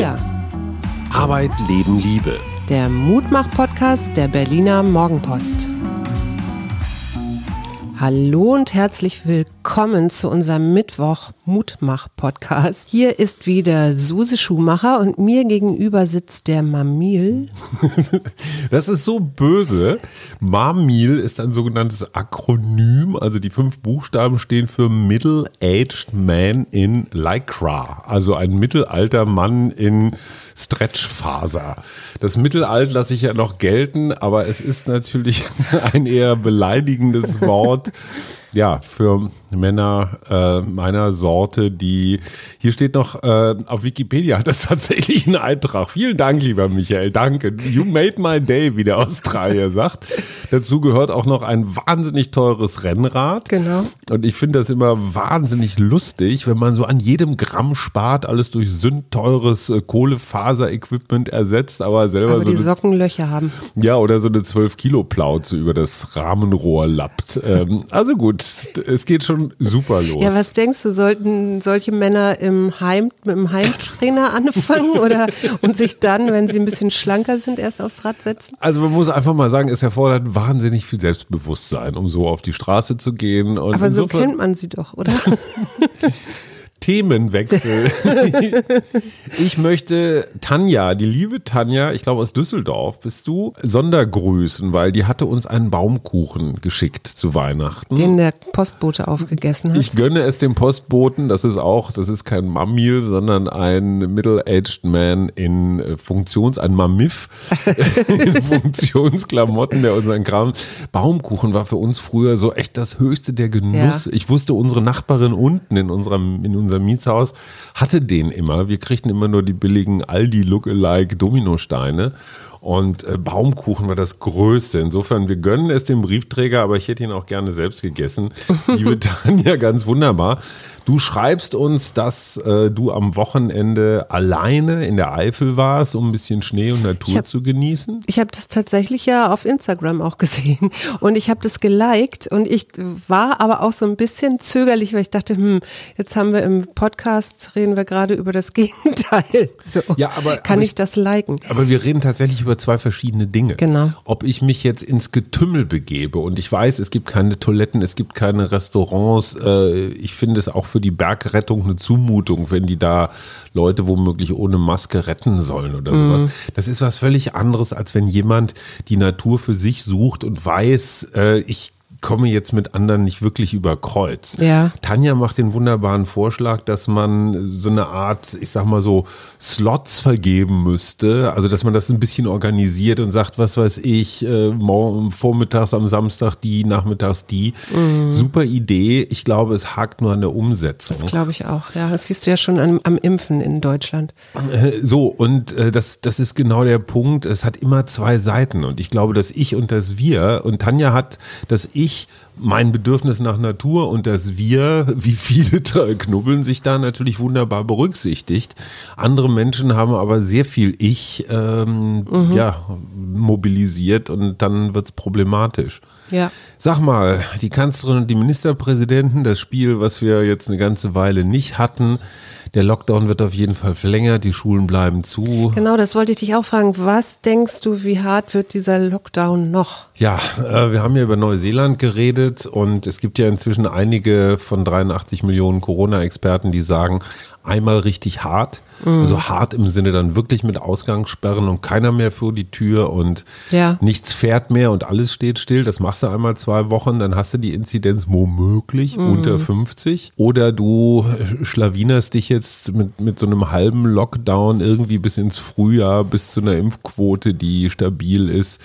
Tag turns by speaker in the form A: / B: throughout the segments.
A: wir.
B: Arbeit, Leben, Liebe.
A: Der Mutmach-Podcast der Berliner Morgenpost. Hallo und herzlich willkommen zu unserem Mittwoch Mutmach Podcast. Hier ist wieder Suse Schumacher und mir gegenüber sitzt der Mamil.
B: Das ist so böse. Mamil ist ein sogenanntes Akronym, also die fünf Buchstaben stehen für Middle-Aged Man in Lycra, also ein mittelalter Mann in Stretchfaser. Das Mittelalter lasse ich ja noch gelten, aber es ist natürlich ein eher beleidigendes Wort. Ja, für Männer äh, meiner Sorte, die hier steht noch äh, auf Wikipedia hat das tatsächlich einen Eintrag. Vielen Dank, lieber Michael, danke. You made my day, wie der Australier sagt. Dazu gehört auch noch ein wahnsinnig teures Rennrad.
A: Genau.
B: Und ich finde das immer wahnsinnig lustig, wenn man so an jedem Gramm spart, alles durch sündteures äh, Kohlefaser-Equipment ersetzt, aber selber
A: Aber
B: so
A: die
B: eine,
A: Sockenlöcher haben.
B: ja oder so eine 12 Kilo Plauze über das Rahmenrohr lappt. Ähm, also gut, es geht schon super los.
A: Ja, was denkst du, sollten solche Männer im Heim, mit dem Heimtrainer anfangen oder und sich dann, wenn sie ein bisschen schlanker sind, erst aufs Rad setzen?
B: Also man muss einfach mal sagen, es erfordert wahnsinnig viel Selbstbewusstsein, um so auf die Straße zu gehen. Und
A: Aber so kennt man sie doch, oder?
B: Themenwechsel. ich möchte Tanja, die liebe Tanja, ich glaube aus Düsseldorf bist du, Sondergrüßen, weil die hatte uns einen Baumkuchen geschickt zu Weihnachten.
A: Den der Postbote aufgegessen hat.
B: Ich gönne es dem Postboten, das ist auch, das ist kein Mamil, sondern ein Middle-Aged Man in äh, Funktions, ein Mamif in Funktionsklamotten, der unseren Kram. Baumkuchen war für uns früher so echt das höchste der Genuss.
A: Ja.
B: Ich wusste, unsere Nachbarin unten in unserem, in unserem Mietshaus hatte den immer. Wir kriegten immer nur die billigen Aldi-Lookalike Dominosteine. Und äh, Baumkuchen war das Größte. Insofern, wir gönnen es dem Briefträger, aber ich hätte ihn auch gerne selbst gegessen. Liebe Tanja, ganz wunderbar. Du schreibst uns, dass äh, du am Wochenende alleine in der Eifel warst, um ein bisschen Schnee und Natur
A: hab-
B: zu genießen.
A: Ich habe das tatsächlich ja auf Instagram auch gesehen und ich habe das geliked und ich war aber auch so ein bisschen zögerlich, weil ich dachte, hm, jetzt haben wir im Podcast, reden wir gerade über das Gegenteil. So,
B: Ja, aber-
A: kann
B: aber
A: ich
B: ich-
A: das liken?
B: Aber wir reden tatsächlich über zwei verschiedene Dinge.
A: Genau.
B: Ob ich mich jetzt ins Getümmel begebe und ich weiß, es gibt keine Toiletten, es gibt keine Restaurants. Äh, ich finde es auch für die Bergrettung eine Zumutung, wenn die da Leute womöglich ohne Maske retten sollen oder sowas. Das ist was völlig anderes, als wenn jemand die Natur für sich sucht und weiß, äh, ich komme jetzt mit anderen nicht wirklich über Kreuz.
A: Ja.
B: Tanja macht den wunderbaren Vorschlag, dass man so eine Art, ich sag mal so, Slots vergeben müsste. Also, dass man das ein bisschen organisiert und sagt, was weiß ich, äh, morgen, vormittags am Samstag die, nachmittags die. Super Idee. Ich glaube, es hakt nur an der Umsetzung.
A: Das glaube ich auch. Ja, das siehst du ja schon am, am Impfen in Deutschland.
B: Äh, So, und äh, das, das ist genau der Punkt. Es hat immer zwei Seiten. Und ich glaube, das Ich und das Wir. Und Tanja hat das Ich, mein Bedürfnis nach Natur und das Wir, wie viele knubbeln sich da natürlich wunderbar berücksichtigt. Andere Menschen haben aber sehr viel Ich ähm, ja, mobilisiert und dann wird's problematisch.
A: Ja.
B: Sag mal, die Kanzlerin und die Ministerpräsidenten, das Spiel, was wir jetzt eine ganze Weile nicht hatten, der Lockdown wird auf jeden Fall verlängert, die Schulen bleiben zu.
A: Genau, das wollte ich dich auch fragen. Was denkst du, wie hart wird dieser Lockdown noch?
B: Ja, äh, wir haben ja über Neuseeland geredet und es gibt ja inzwischen einige von 83 Millionen Corona-Experten, die sagen, einmal richtig hart, also hart im Sinne dann wirklich mit Ausgangssperren und keiner mehr vor die Tür und
A: Ja.
B: nichts fährt mehr und alles steht still. Das machst du einmal zwei Wochen, dann hast du die Inzidenz womöglich unter 50. Oder du schlawinerst dich jetzt mit, mit so einem halben Lockdown irgendwie bis ins Frühjahr, bis zu einer Impfquote, die stabil ist.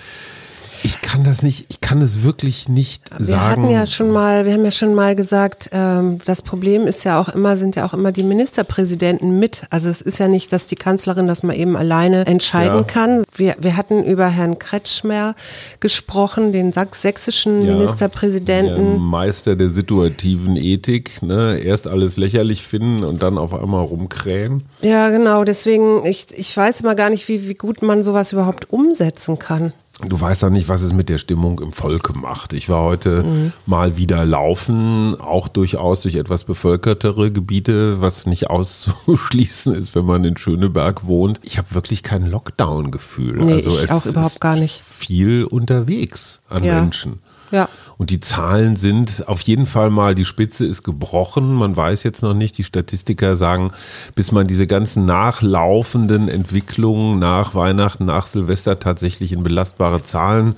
B: Ich kann das nicht, ich kann es wirklich nicht
A: Wir
B: sagen.
A: hatten ja schon mal, wir haben ja schon mal gesagt, ähm, das Problem ist ja auch immer, sind ja auch immer die Ministerpräsidenten mit. Also es ist ja nicht, dass die Kanzlerin das mal eben alleine entscheiden
B: Ja.
A: kann. Wir, wir hatten über Herrn Kretschmer gesprochen, den sächsischen
B: Ja,
A: Ministerpräsidenten.
B: Der Meister der situativen Ethik, ne? Erst alles lächerlich finden und dann auf einmal rumkrähen.
A: Ja, genau. Deswegen, ich, ich weiß immer gar nicht, wie, wie gut man sowas überhaupt umsetzen kann.
B: Du weißt auch nicht, was es mit der Stimmung im Volke macht. Ich war heute mhm. mal wieder laufen, auch durchaus durch etwas bevölkertere Gebiete, was nicht auszuschließen ist, wenn man in Schöneberg wohnt. Ich habe wirklich kein Lockdown-Gefühl.
A: Nee, also ich auch überhaupt gar nicht.
B: Viel unterwegs an
A: Ja.
B: Menschen.
A: Ja.
B: Und die Zahlen sind auf jeden Fall mal, die Spitze ist gebrochen. Man weiß jetzt noch nicht, die Statistiker sagen, bis man diese ganzen nachlaufenden Entwicklungen nach Weihnachten, nach Silvester tatsächlich in belastbare Zahlen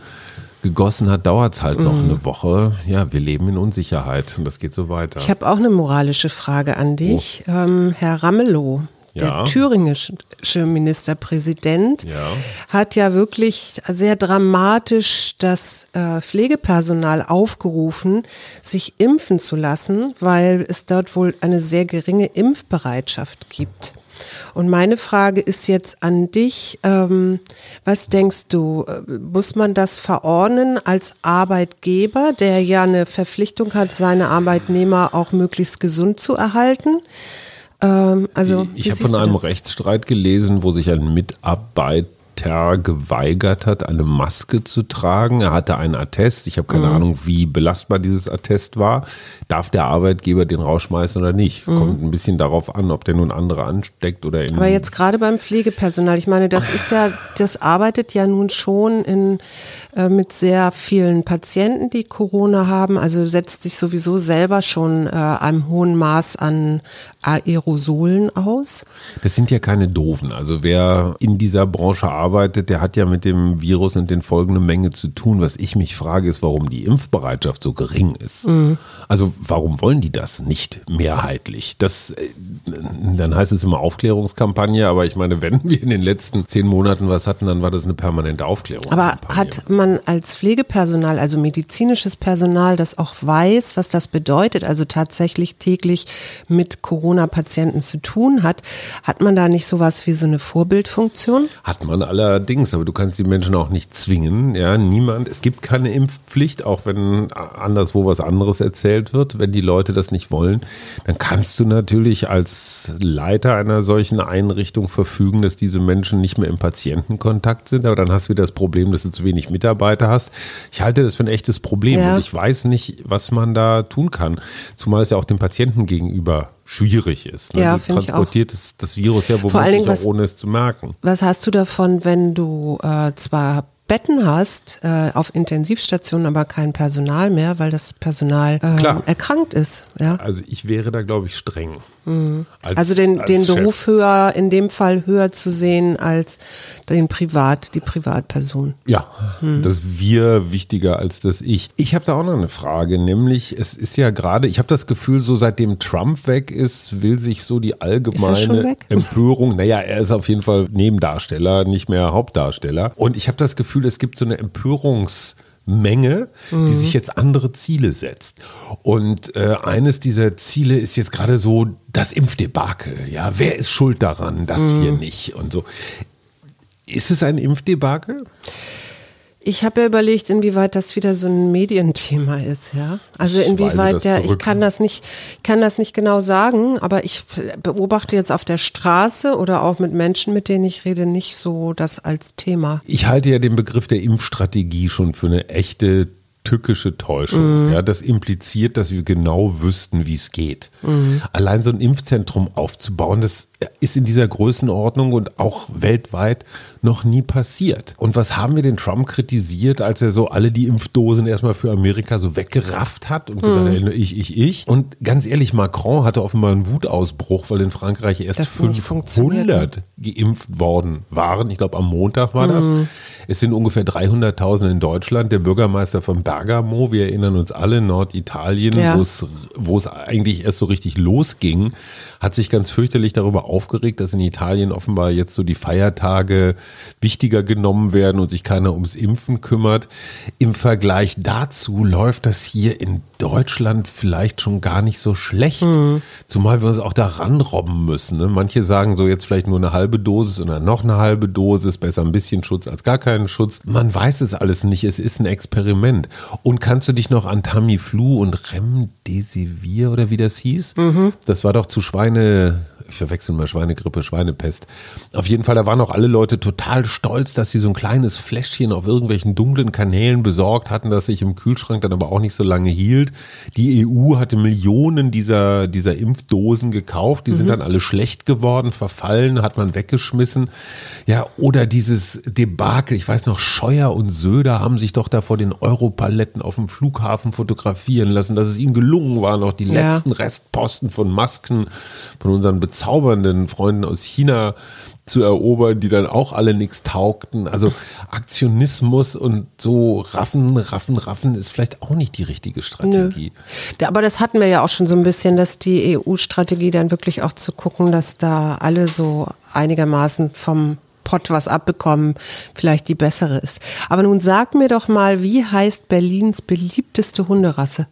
B: gegossen hat, dauert es halt noch
A: Mhm.
B: eine Woche. Ja, wir leben in Unsicherheit und das geht so weiter.
A: Ich habe auch eine moralische Frage an dich. Ähm, Herr Ramelow,
B: Oh. Ja.
A: der thüringische Ministerpräsident,
B: Ja.
A: hat ja wirklich sehr dramatisch das äh, Pflegepersonal aufgerufen, sich impfen zu lassen, weil es dort wohl eine sehr geringe Impfbereitschaft gibt. Und meine Frage ist jetzt an dich, ähm, was denkst du, äh, muss man das verordnen als Arbeitgeber, der ja eine Verpflichtung hat, seine Arbeitnehmer auch möglichst gesund zu erhalten? Ähm, also,
B: ich habe von einem
A: das?
B: Rechtsstreit gelesen, wo sich ein Mitarbeiter geweigert hat, eine Maske zu tragen. Er hatte einen Attest. Ich habe keine
A: Mhm.
B: Ahnung, wie belastbar dieses Attest war. Darf der Arbeitgeber den rausschmeißen oder nicht? Kommt ein bisschen darauf an, ob der nun andere ansteckt oder in.
A: Mhm. Aber jetzt gerade beim Pflegepersonal, ich meine, das ist ja, das arbeitet ja nun schon in, äh, mit sehr vielen Patienten, die Corona haben, also setzt sich sowieso selber schon äh, einem hohen Maß an Aerosolen aus.
B: Das sind ja keine Doofen. Also wer in dieser Branche arbeitet, der hat ja mit dem Virus und den Folgen eine Menge zu tun. Was ich mich frage, ist, warum die Impfbereitschaft so gering ist. Also warum wollen die das nicht mehrheitlich? Das, äh, dann heißt es immer Aufklärungskampagne, aber ich meine, wenn wir in den letzten zehn Monaten was hatten, dann war das eine permanente
A: Aber
B: Aufklärungskampagne.
A: hat man als Pflegepersonal, also medizinisches Personal, das auch weiß, was das bedeutet, also tatsächlich täglich mit Corona-Patienten zu tun hat, hat man da nicht sowas wie so eine Vorbildfunktion?
B: Hat man allerdings, aber du kannst die Menschen auch nicht zwingen. Ja, niemand, es gibt keine Impfpflicht, auch wenn anderswo was anderes erzählt wird. Wenn die Leute das nicht wollen, dann kannst du natürlich als Leiter einer solchen Einrichtung verfügen, dass diese Menschen nicht mehr im Patientenkontakt sind. Aber dann hast du wieder das Problem, dass du zu wenig Mitarbeiter hast. Ich halte das für ein echtes Problem
A: Ja.
B: und ich weiß nicht, was man da tun kann. Zumal es ja auch dem Patienten gegenüber schwierig ist. ne?
A: Ja, finde ich auch.
B: transportiert das, das Virus ja womöglich auch ohne es zu merken.
A: Was hast du davon, wenn du äh, zwar Betten hast äh, auf Intensivstationen, aber kein Personal mehr, weil das Personal äh, erkrankt ist? Ja.
B: Also ich wäre da, glaube ich, streng. Als-
A: Also den,
B: als
A: den
B: Chef.
A: Beruf höher, in dem Fall höher zu sehen als den Privat, die Privatperson.
B: Ja,
A: Hm.
B: das Wir wichtiger als das Ich. Ich habe da auch noch eine Frage, nämlich es ist ja gerade, ich habe das Gefühl, so seitdem Trump weg ist, will sich so die allgemeine? Empörung, naja, er ist auf jeden Fall Nebendarsteller, nicht mehr Hauptdarsteller. Und ich habe das Gefühl, es gibt so eine Empörungs- Menge, die
A: Mhm.
B: sich jetzt andere Ziele setzt. Und äh, eines dieser Ziele ist jetzt gerade so das Impfdebakel. Ja, wer ist schuld daran, dass
A: Mhm.
B: wir nicht und so. Ist es ein Impfdebakel?
A: Ich habe ja überlegt, inwieweit das wieder so ein Medienthema ist, ja. Also inwieweit der, ich kann das nicht, kann das nicht genau sagen, aber ich beobachte jetzt auf der Straße oder auch mit Menschen, mit denen ich rede, nicht so das als Thema.
B: Ich halte ja den Begriff der Impfstrategie schon für eine echte tückische Täuschung. Ja, das impliziert, dass wir genau wüssten, wie es geht. Allein so ein Impfzentrum aufzubauen, das ist in dieser Größenordnung und auch weltweit noch nie passiert. Und was haben wir den Trump kritisiert, als er so alle die Impfdosen erstmal für Amerika so weggerafft hat und gesagt hat, ich, ich, ich. Und ganz ehrlich, Macron hatte offenbar einen Wutausbruch, weil in Frankreich erst
A: Das nicht funktioniert,
B: 500 geimpft worden waren. Ich glaube, am Montag war das. Es sind ungefähr 300.000 in Deutschland. Der Bürgermeister von Bergamo, wir erinnern uns alle, Norditalien,
A: Ja.
B: wo es- wo es eigentlich erst so richtig losging, hat sich ganz fürchterlich darüber aufgeregt, dass in Italien offenbar jetzt so die Feiertage wichtiger genommen werden und sich keiner ums Impfen kümmert. Im Vergleich dazu läuft das hier in Deutschland vielleicht schon gar nicht so schlecht. Zumal wir uns auch da ranrobben müssen. Ne? Manche sagen so jetzt vielleicht nur eine halbe Dosis oder noch eine halbe Dosis, besser ein bisschen Schutz als gar keinen Schutz. Man weiß es alles nicht, es ist ein Experiment. Und kannst du dich noch an Tamiflu und Remdesivir oder wie das hieß? Das war doch zu Schweine, ich verwechsel mal Schweinegrippe, Schweinepest. Auf jeden Fall, da waren auch alle Leute total total stolz, dass sie so ein kleines Fläschchen auf irgendwelchen dunklen Kanälen besorgt hatten, das sich im Kühlschrank dann aber auch nicht so lange hielt. Die EU hatte Millionen dieser, dieser Impfdosen gekauft, die sind dann alle schlecht geworden, verfallen, hat man weggeschmissen. Ja, oder dieses Debakel, ich weiß noch, Scheuer und Söder haben sich doch da vor den Europaletten auf dem Flughafen fotografieren lassen, dass es ihnen gelungen war, noch die
A: Ja.
B: letzten Restposten von Masken von unseren bezaubernden Freunden aus China zu erobern, die dann auch alle nichts taugten. Also Aktionismus und so raffen, raffen, raffen ist vielleicht auch nicht die richtige Strategie.
A: Da- Aber das hatten wir ja auch schon so ein bisschen, dass die EU-Strategie dann wirklich auch zu gucken, dass da alle so einigermaßen vom Pott was abbekommen, vielleicht die bessere ist. Aber nun sag mir doch mal, wie heißt Berlins beliebteste Hunderasse?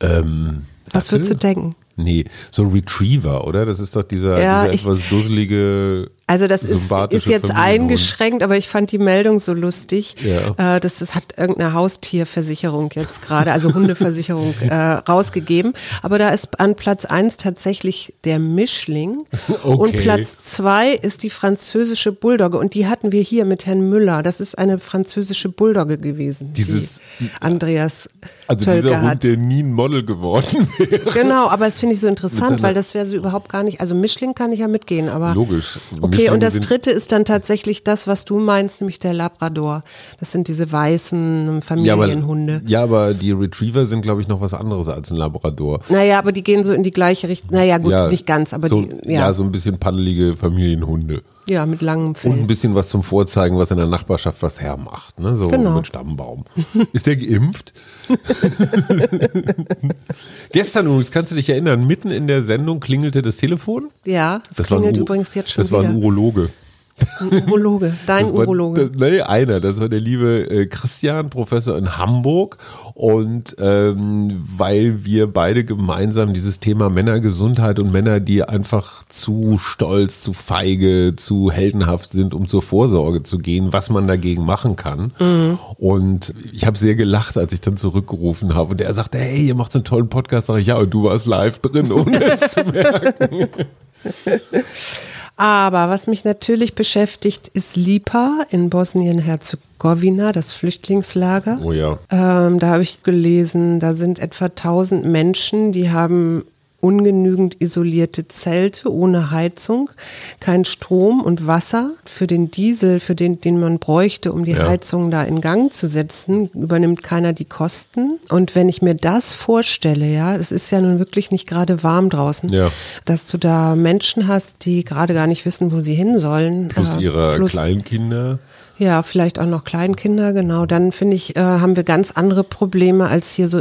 B: Ähm,
A: Was würdest du denken?
B: Nee, so Retriever, oder? Das ist doch dieser,
A: Ja,
B: dieser
A: ich-
B: etwas dusselige.
A: Also das ist, ist jetzt eingeschränkt, aber ich fand die Meldung so lustig.
B: Ja.
A: Äh, das, das hat irgendeine Haustierversicherung jetzt gerade, also Hundeversicherung, äh, rausgegeben. Aber da ist an Platz eins tatsächlich der Mischling. Und
B: Okay.
A: Platz zwei ist die französische Bulldogge. Und die hatten wir hier mit Herrn Müller. Das ist eine französische Bulldogge gewesen,
B: Dieses-
A: die Andreas
B: Also
A: Tölke
B: dieser
A: hat.
B: Hund, der nie ein Model geworden wäre.
A: Genau, aber das finde ich so interessant, weil das wäre so überhaupt gar nicht. Also Mischling kann ich ja mitgehen, aber.
B: Logisch.
A: Okay,
B: Mischlinge
A: und das dritte ist dann tatsächlich das, was du meinst, nämlich der Labrador. Das sind diese weißen Familienhunde.
B: Ja, aber die Retriever sind, glaube ich, noch was anderes als ein Labrador.
A: Naja, aber die gehen so in die gleiche Richtung. Naja, gut,
B: ja,
A: nicht ganz, aber
B: so,
A: die,
B: ja.
A: ja,
B: so ein bisschen paddelige Familienhunde.
A: Ja, mit langem
B: Und ein
A: Fell.
B: bisschen was zum Vorzeigen, was in der Nachbarschaft was hermacht. Ne? So
A: Genau.
B: mit Stammbaum. Ist der geimpft? Gestern übrigens, kannst du dich erinnern, mitten in der Sendung klingelte das Telefon.
A: Ja, das,
B: war ein
A: klingelt
B: U-
A: übrigens jetzt schon
B: Das war
A: wieder.
B: ein Urologe.
A: Ein Urologe, dein
B: Das war,
A: Urologe.
B: Das, nee, einer. Das war der liebe äh, Christian, Professor in Hamburg. Und ähm, weil wir beide gemeinsam dieses Thema Männergesundheit und Männer, die einfach zu stolz, zu feige, zu heldenhaft sind, um zur Vorsorge zu gehen, was man dagegen machen kann. Und ich habe sehr gelacht, als ich dann zurückgerufen habe. Und er sagte, hey, ihr macht so einen tollen Podcast. Sag ich, ja, und du warst live drin, ohne es zu merken.
A: Aber was mich natürlich beschäftigt, ist Lipa in Bosnien-Herzegowina, das Flüchtlingslager.
B: Oh ja.
A: Ähm, da habe ich gelesen, da sind etwa 1000 Menschen, die haben ungenügend isolierte Zelte ohne Heizung, kein Strom und Wasser. Für den Diesel, für den, den man bräuchte, um die
B: Ja.
A: Heizung da in Gang zu setzen, übernimmt keiner die Kosten. Und wenn ich mir das vorstelle, ja, es ist ja nun wirklich nicht gerade warm draußen,
B: Ja.
A: dass du da Menschen hast, die gerade gar nicht wissen, wo sie hin sollen.
B: Plus
A: äh,
B: ihre
A: plus-
B: Kleinkinder.
A: ja, vielleicht auch noch Kleinkinder, genau. Dann finde ich, äh, haben wir ganz andere Probleme, als hier so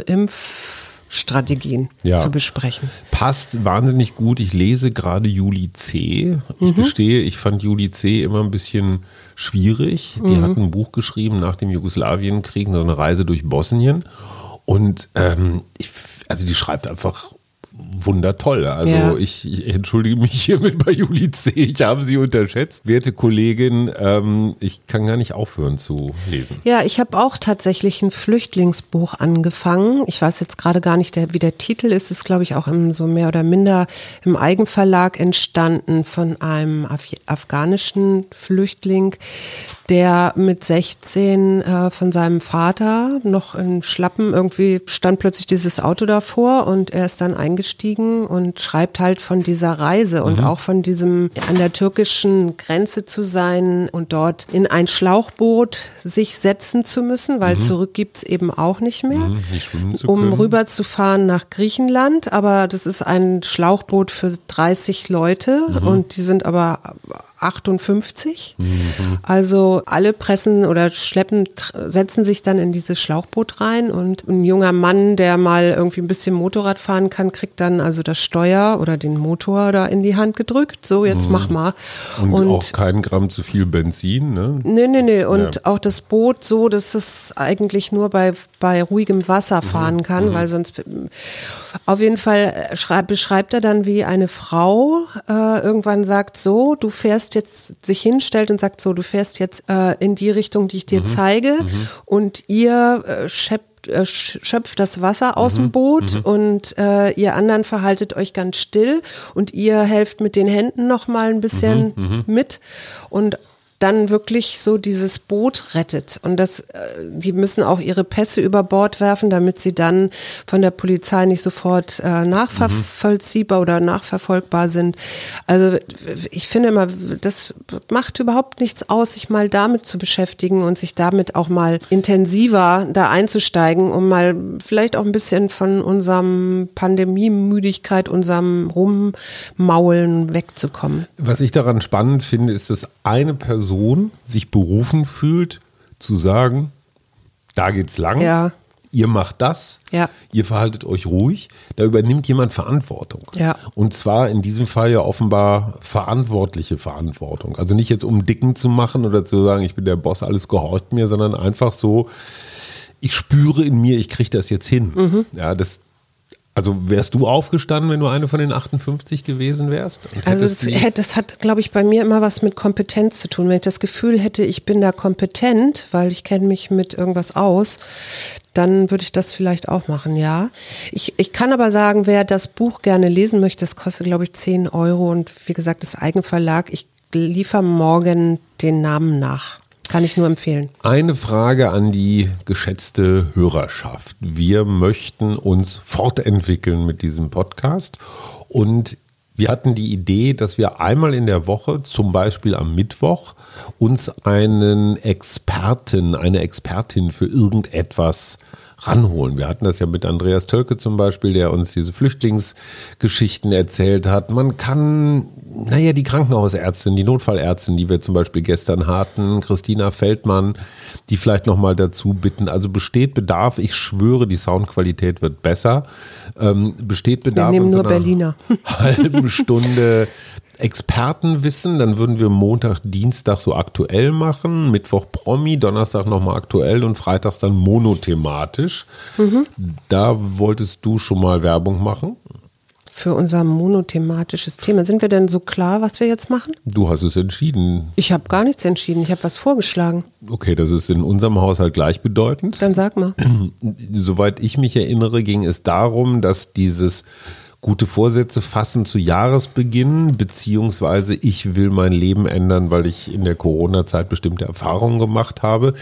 A: Impfstrategien
B: Ja.
A: zu besprechen.
B: Passt wahnsinnig gut. Ich lese gerade Juli C. Ich gestehe, ich fand Juli C. immer ein bisschen schwierig. Die hat ein Buch geschrieben nach dem Jugoslawienkrieg, so eine Reise durch Bosnien. Und ähm, ich, also die schreibt einfach wundertoll. Also
A: Ja.
B: ich, ich entschuldige mich hiermit bei Juli C. Ich habe sie unterschätzt. Werte Kollegin, ähm, ich kann gar nicht aufhören zu lesen.
A: Ja, ich habe auch tatsächlich ein Flüchtlingsbuch angefangen. Ich weiß jetzt gerade gar nicht, der, wie der Titel ist. Es ist, glaube ich, auch im, so mehr oder minder im Eigenverlag entstanden von einem Af afghanischen Flüchtling, der mit 16 äh, von seinem Vater noch in Schlappen irgendwie stand plötzlich dieses Auto davor und er ist dann eingestiegen und schreibt halt von dieser Reise und auch von diesem an der türkischen Grenze zu sein und dort in ein Schlauchboot sich setzen zu müssen, weil zurück gibt's eben auch nicht mehr,
B: Mhm, nicht
A: um rüberzufahren nach Griechenland. Aber das ist ein Schlauchboot für 30 Leute
B: Mhm.
A: und die sind aber 58.
B: Mhm.
A: Also alle pressen oder schleppen, setzen sich dann in dieses Schlauchboot rein und ein junger Mann, der mal irgendwie ein bisschen Motorrad fahren kann, kriegt dann also das Steuer oder den Motor da in die Hand gedrückt. So, jetzt mach mal.
B: Mhm. Und, auch kein Gramm zu viel Benzin, ne?
A: Nee, nee, nee. Und
B: Ja.
A: auch das Boot so, dass es eigentlich nur bei, bei ruhigem Wasser
B: Mhm.
A: fahren kann, weil sonst auf jeden Fall schreib, beschreibt er dann, wie eine Frau äh, irgendwann sagt, so, du fährst jetzt, sich hinstellt und sagt so, du fährst jetzt äh, in die Richtung, die ich
B: Mhm.
A: dir zeige und ihr äh, schöpft, äh, sch- schöpft das Wasser aus
B: Mhm.
A: dem Boot und äh, ihr anderen verhaltet euch ganz still und ihr helft mit den Händen noch mal ein bisschen
B: Mhm.
A: mit und dann wirklich so dieses Boot rettet. Und das, äh, die müssen auch ihre Pässe über Bord werfen, damit sie dann von der Polizei nicht sofort äh, nachvollziehbar mhm. oder nachverfolgbar sind. Also ich finde immer, das macht überhaupt nichts aus, sich mal damit zu beschäftigen und sich damit auch mal intensiver da einzusteigen, um mal vielleicht auch ein bisschen von unserem Pandemiemüdigkeit, unserem Rummaulen wegzukommen.
B: Was ich daran spannend finde, ist, dass eine Person sich berufen fühlt, zu sagen, da geht's lang.
A: Ja.
B: Ihr macht das,
A: ja.
B: ihr verhaltet euch ruhig, da übernimmt jemand Verantwortung.
A: Ja.
B: Und zwar in diesem Fall ja offenbar verantwortliche Verantwortung. Also nicht jetzt um Dicken zu machen oder zu sagen, ich bin der Boss, alles gehorcht mir, sondern einfach so, ich spüre in mir, ich kriege das jetzt hin. Mhm. Ja, das, also wärst du aufgestanden, wenn du eine von den 58 gewesen wärst?
A: Also das, das hat, glaube ich, bei mir immer was mit Kompetenz zu tun. Wenn ich das Gefühl hätte, ich bin da kompetent, weil ich kenne mich mit irgendwas aus, dann würde ich das vielleicht auch machen, ja. Ich, ich kann aber sagen, wer das Buch gerne lesen möchte, das kostet, glaube ich, 10 Euro und wie gesagt, das Eigenverlag. Ich liefere morgen den Namen nach. Kann ich nur empfehlen.
B: Eine Frage an die geschätzte Hörerschaft. Wir möchten uns fortentwickeln mit diesem Podcast und wir hatten die Idee, dass wir einmal in der Woche, zum Beispiel am Mittwoch, uns einen Experten, eine Expertin für irgendetwas ranholen. Wir hatten das ja mit Andreas Tölke zum Beispiel, der uns diese Flüchtlingsgeschichten erzählt hat. Man kann, naja, die Krankenhausärztin, die Notfallärztin, die wir zum Beispiel gestern hatten, Christina Feldmann, die vielleicht nochmal dazu bitten. Also besteht Bedarf, ich schwöre, die Soundqualität wird besser. Ähm, besteht Bedarf.
A: Wir nehmen nur so Berliner.
B: halben Stunde Expertenwissen, dann würden wir Montag, Dienstag so aktuell machen, Mittwoch Promi, Donnerstag nochmal aktuell und Freitags dann monothematisch. Mhm. Da wolltest du schon mal Werbung machen?
A: Für unser monothematisches Thema. Sind wir denn so klar, was wir jetzt machen?
B: Du hast es entschieden.
A: Ich habe gar nichts entschieden. Ich habe was vorgeschlagen.
B: Okay, das ist in unserem Haushalt gleichbedeutend.
A: Dann sag mal.
B: Soweit ich mich erinnere, ging es darum, dass dieses gute Vorsätze fassen zu Jahresbeginn, beziehungsweise ich will mein Leben ändern, weil ich in der Corona-Zeit bestimmte Erfahrungen gemacht habe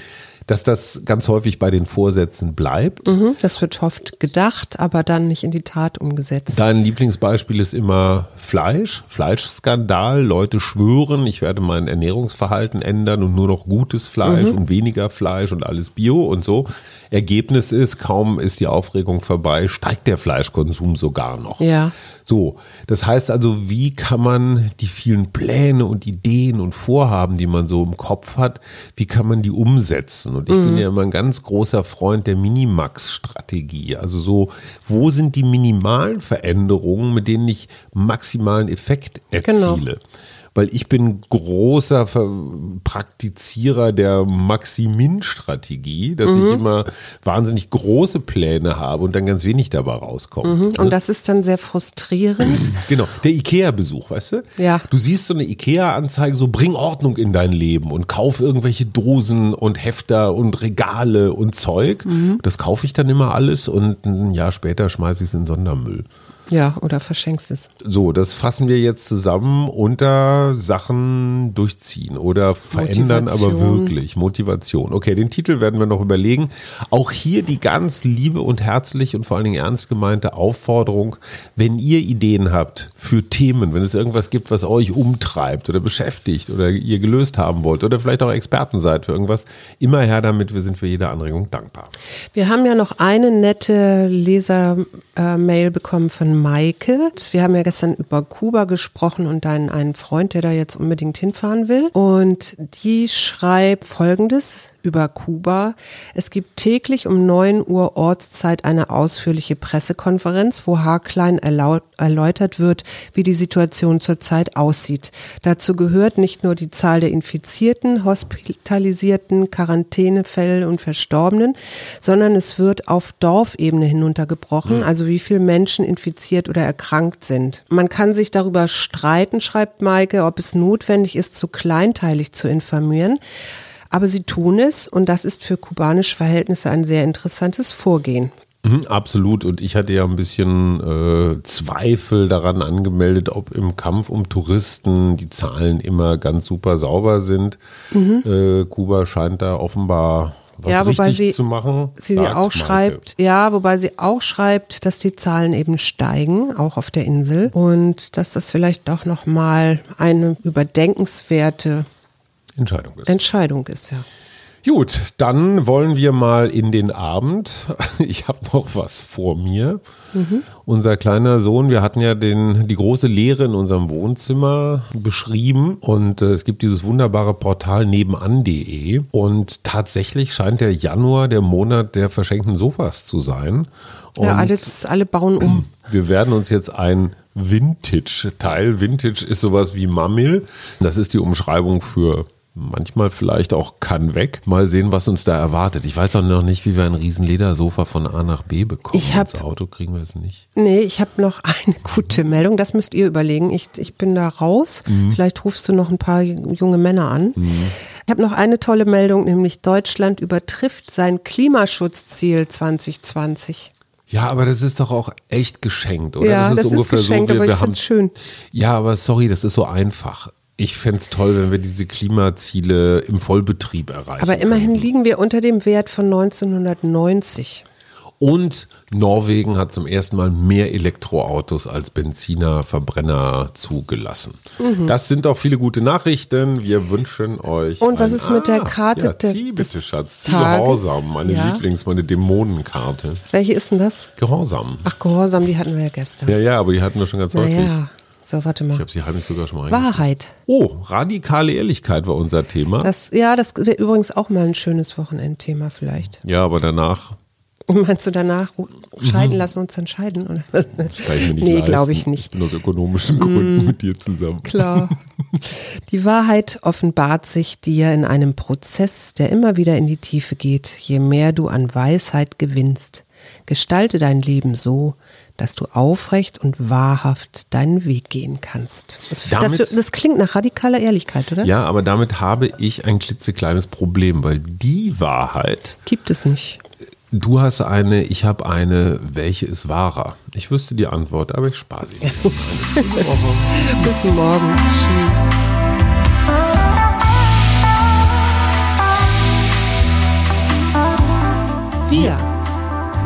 B: dass das ganz häufig bei den Vorsätzen bleibt.
A: Mhm, das wird oft gedacht, aber dann nicht in die Tat umgesetzt.
B: Dein Lieblingsbeispiel ist immer Fleisch, Fleischskandal. Leute schwören, ich werde mein Ernährungsverhalten ändern und nur noch gutes Fleisch mhm. und weniger Fleisch und alles Bio und so. Ergebnis ist, kaum ist die Aufregung vorbei, steigt der Fleischkonsum sogar noch.
A: Ja.
B: So, das heißt also, wie kann man die vielen Pläne und Ideen und Vorhaben, die man so im Kopf hat, wie kann man die umsetzen? Und ich mhm. bin ja immer ein ganz großer Freund der Minimax-Strategie. Also so, wo sind die minimalen Veränderungen, mit denen ich maximalen Effekt erziele? Genau weil ich bin großer Praktizierer der Maximin-Strategie, dass mhm. ich immer wahnsinnig große Pläne habe und dann ganz wenig dabei rauskommt. Mhm.
A: Und das ist dann sehr frustrierend.
B: genau, der Ikea-Besuch, weißt du?
A: Ja.
B: Du siehst so eine Ikea-Anzeige, so bring Ordnung in dein Leben und kauf irgendwelche Dosen und Hefter und Regale und Zeug. Mhm. Das kaufe ich dann immer alles und ein Jahr später schmeiße ich es in Sondermüll.
A: Ja, oder verschenkst es.
B: So, das fassen wir jetzt zusammen unter Sachen durchziehen oder verändern, Motivation. aber wirklich. Motivation. Okay, den Titel werden wir noch überlegen. Auch hier die ganz liebe und herzlich und vor allen Dingen ernst gemeinte Aufforderung, wenn ihr Ideen habt für Themen, wenn es irgendwas gibt, was euch umtreibt oder beschäftigt oder ihr gelöst haben wollt oder vielleicht auch Experten seid für irgendwas, immer her damit. Wir sind für jede Anregung dankbar.
A: Wir haben ja noch eine nette Leser-Mail bekommen von Maike. Wir haben ja gestern über Kuba gesprochen und deinen einen Freund, der da jetzt unbedingt hinfahren will. Und die schreibt folgendes über Kuba. Es gibt täglich um 9 Uhr Ortszeit eine ausführliche Pressekonferenz, wo Haarklein erläutert wird, wie die Situation zurzeit aussieht. Dazu gehört nicht nur die Zahl der Infizierten, Hospitalisierten, Quarantänefälle und Verstorbenen, sondern es wird auf Dorfebene hinuntergebrochen, mhm. also wie viele Menschen infiziert oder erkrankt sind. Man kann sich darüber streiten, schreibt Maike, ob es notwendig ist, zu kleinteilig zu informieren. Aber sie tun es und das ist für kubanische Verhältnisse ein sehr interessantes Vorgehen.
B: Mhm, absolut. Und ich hatte ja ein bisschen äh, Zweifel daran angemeldet, ob im Kampf um Touristen die Zahlen immer ganz super sauber sind. Mhm. Äh, Kuba scheint da offenbar was
A: ja, wobei
B: richtig
A: sie,
B: zu machen.
A: Sie auch
B: Maike.
A: schreibt, ja, wobei sie auch schreibt, dass die Zahlen eben steigen, auch auf der Insel, und dass das vielleicht doch nochmal eine überdenkenswerte
B: Entscheidung ist.
A: Entscheidung ist, ja.
B: Gut, dann wollen wir mal in den Abend. Ich habe noch was vor mir. Mhm. Unser kleiner Sohn, wir hatten ja den, die große Lehre in unserem Wohnzimmer beschrieben und äh, es gibt dieses wunderbare Portal nebenan.de und tatsächlich scheint der Januar der Monat der verschenkten Sofas zu sein. Und
A: ja, alles, alle bauen um.
B: wir werden uns jetzt ein Vintage-Teil. Vintage ist sowas wie Mammil. Das ist die Umschreibung für manchmal vielleicht auch kann weg. Mal sehen, was uns da erwartet. Ich weiß auch noch nicht, wie wir ein riesen Ledersofa von A nach B bekommen.
A: Ich hab,
B: Ins Auto kriegen wir es nicht.
A: Nee, ich habe noch eine gute Meldung. Das müsst ihr überlegen. Ich, ich bin da raus.
B: Mhm.
A: Vielleicht rufst du noch ein paar junge Männer an. Ich habe noch eine tolle Meldung, nämlich Deutschland übertrifft sein Klimaschutzziel 2020.
B: Ja, aber das ist doch auch echt geschenkt, oder?
A: Ja,
B: das ist
A: das ist
B: ungefähr
A: geschenkt,
B: so, wir,
A: aber ich
B: wir haben
A: schön.
B: Ja, aber sorry, das ist so einfach. Ich fände es toll, wenn wir diese Klimaziele im Vollbetrieb erreichen.
A: Aber immerhin
B: könnten.
A: liegen wir unter dem Wert von 1990.
B: Und Norwegen hat zum ersten Mal mehr Elektroautos als Benziner, Verbrenner zugelassen.
A: Mhm.
B: Das sind auch viele gute Nachrichten. Wir wünschen euch.
A: Und was ist mit der
B: Ah,
A: Karte
B: Ja,
A: der-
B: zieh
A: des
B: bitte, Schatz. Zieh
A: Tages?
B: Gehorsam. Meine
A: Ja.
B: Lieblings-, meine Dämonenkarte.
A: Welche ist denn das?
B: Gehorsam.
A: Ach, Gehorsam, die hatten wir ja gestern.
B: Ja, ja, aber die hatten wir schon ganz häufig.
A: Naja, so, warte
B: Ich
A: mal.
B: habe sie heimlich sogar schon mal.
A: Wahrheit.
B: Oh, radikale Ehrlichkeit war unser Thema.
A: Das, ja, das wäre übrigens auch mal ein schönes Wochenendthema vielleicht.
B: ja, aber danach
A: Meinst du danach scheiden, lassen wir uns dann scheiden? Oder?
B: kann ich mir nicht
A: nee, glaube ich nicht.
B: Ich bin aus ökonomischen Gründen mit dir zusammen.
A: Klar. Die Wahrheit offenbart sich dir in einem Prozess, der immer wieder in die Tiefe geht, je mehr du an Weisheit gewinnst. Gestalte dein Leben so, dass du aufrecht und wahrhaft deinen Weg gehen kannst. Das, das,
B: Damit-
A: das klingt nach radikaler Ehrlichkeit, oder?
B: Ja, aber damit habe ich ein klitzekleines Problem, weil die Wahrheit,
A: Gibt es nicht.
B: du hast eine, ich habe eine, welche ist wahrer? Ich wüsste die Antwort, aber ich spare sie.
A: Bis morgen. Tschüss. Wir,